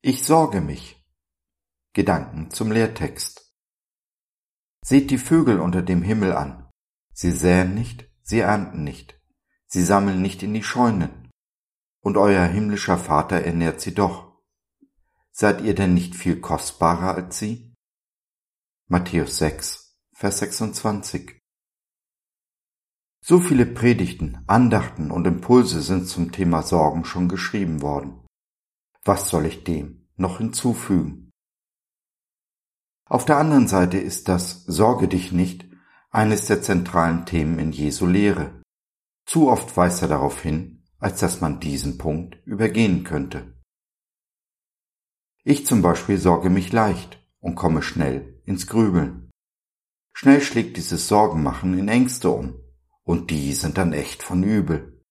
Ich sorge mich. Gedanken zum Lehrtext. Seht die Vögel unter dem Himmel an. Sie säen nicht, sie ernten nicht, sie sammeln nicht in die Scheunen. Und euer himmlischer Vater ernährt sie doch. Seid ihr denn nicht viel kostbarer als sie? Matthäus 6, Vers 26. So viele Predigten, Andachten und Impulse sind zum Thema Sorgen schon geschrieben worden. Was soll ich dem noch hinzufügen? Auf der anderen Seite ist das Sorge dich nicht eines der zentralen Themen in Jesu Lehre. Zu oft weist er darauf hin, als dass man diesen Punkt übergehen könnte. Ich zum Beispiel sorge mich leicht und komme schnell ins Grübeln. Schnell schlägt dieses Sorgenmachen in Ängste um, und die sind dann echt von übel.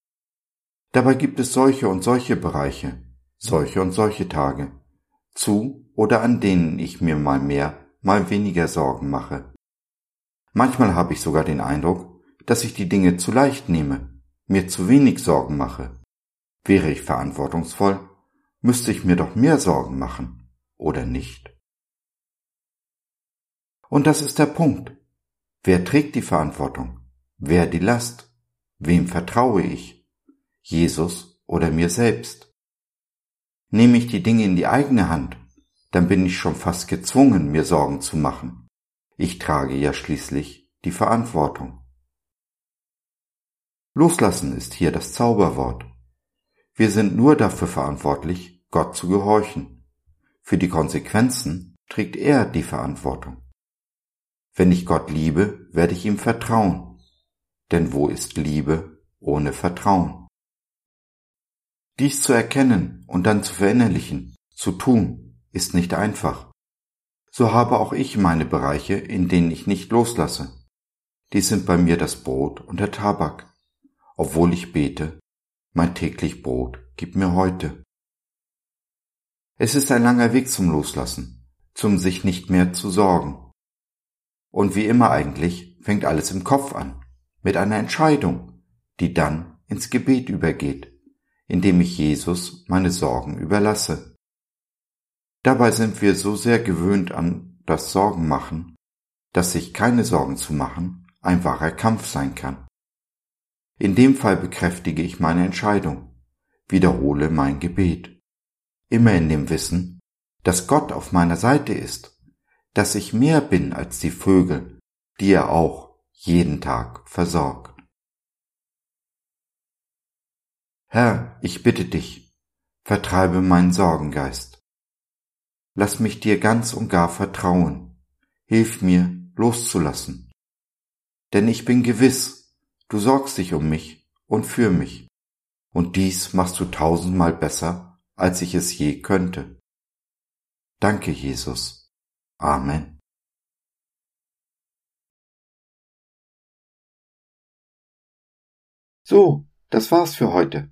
Dabei gibt es solche und solche Bereiche, solche und solche Tage, zu oder an denen ich mir mal mehr, mal weniger Sorgen mache. Manchmal habe ich sogar den Eindruck, dass ich die Dinge zu leicht nehme, mir zu wenig Sorgen mache. Wäre ich verantwortungsvoll, müsste ich mir doch mehr Sorgen machen, oder nicht? Und das ist der Punkt. Wer trägt die Verantwortung? Wer die Last? Wem vertraue ich? Jesus oder mir selbst? Nehme ich die Dinge in die eigene Hand, dann bin ich schon fast gezwungen, mir Sorgen zu machen. Ich trage ja schließlich die Verantwortung. Loslassen ist hier das Zauberwort. Wir sind nur dafür verantwortlich, Gott zu gehorchen. Für die Konsequenzen trägt er die Verantwortung. Wenn ich Gott liebe, werde ich ihm vertrauen. Denn wo ist Liebe ohne Vertrauen? Dies zu erkennen und dann zu verinnerlichen, zu tun, ist nicht einfach. So habe auch ich meine Bereiche, in denen ich nicht loslasse. Dies sind bei mir das Brot und der Tabak, obwohl ich bete, mein täglich Brot gib mir heute. Es ist ein langer Weg zum Loslassen, zum sich nicht mehr zu sorgen. Und wie immer eigentlich fängt alles im Kopf an, mit einer Entscheidung, die dann ins Gebet übergeht indem ich Jesus meine Sorgen überlasse. Dabei sind wir so sehr gewöhnt an das Sorgenmachen, dass sich keine Sorgen zu machen ein wahrer Kampf sein kann. In dem Fall bekräftige ich meine Entscheidung, wiederhole mein Gebet, immer in dem Wissen, dass Gott auf meiner Seite ist, dass ich mehr bin als die Vögel, die er auch jeden Tag versorgt. Herr, ich bitte dich, vertreibe meinen Sorgengeist. Lass mich dir ganz und gar vertrauen. Hilf mir, loszulassen. Denn ich bin gewiss, du sorgst dich um mich und für mich. Und dies machst du tausendmal besser, als ich es je könnte. Danke, Jesus. Amen. So, das war's für heute.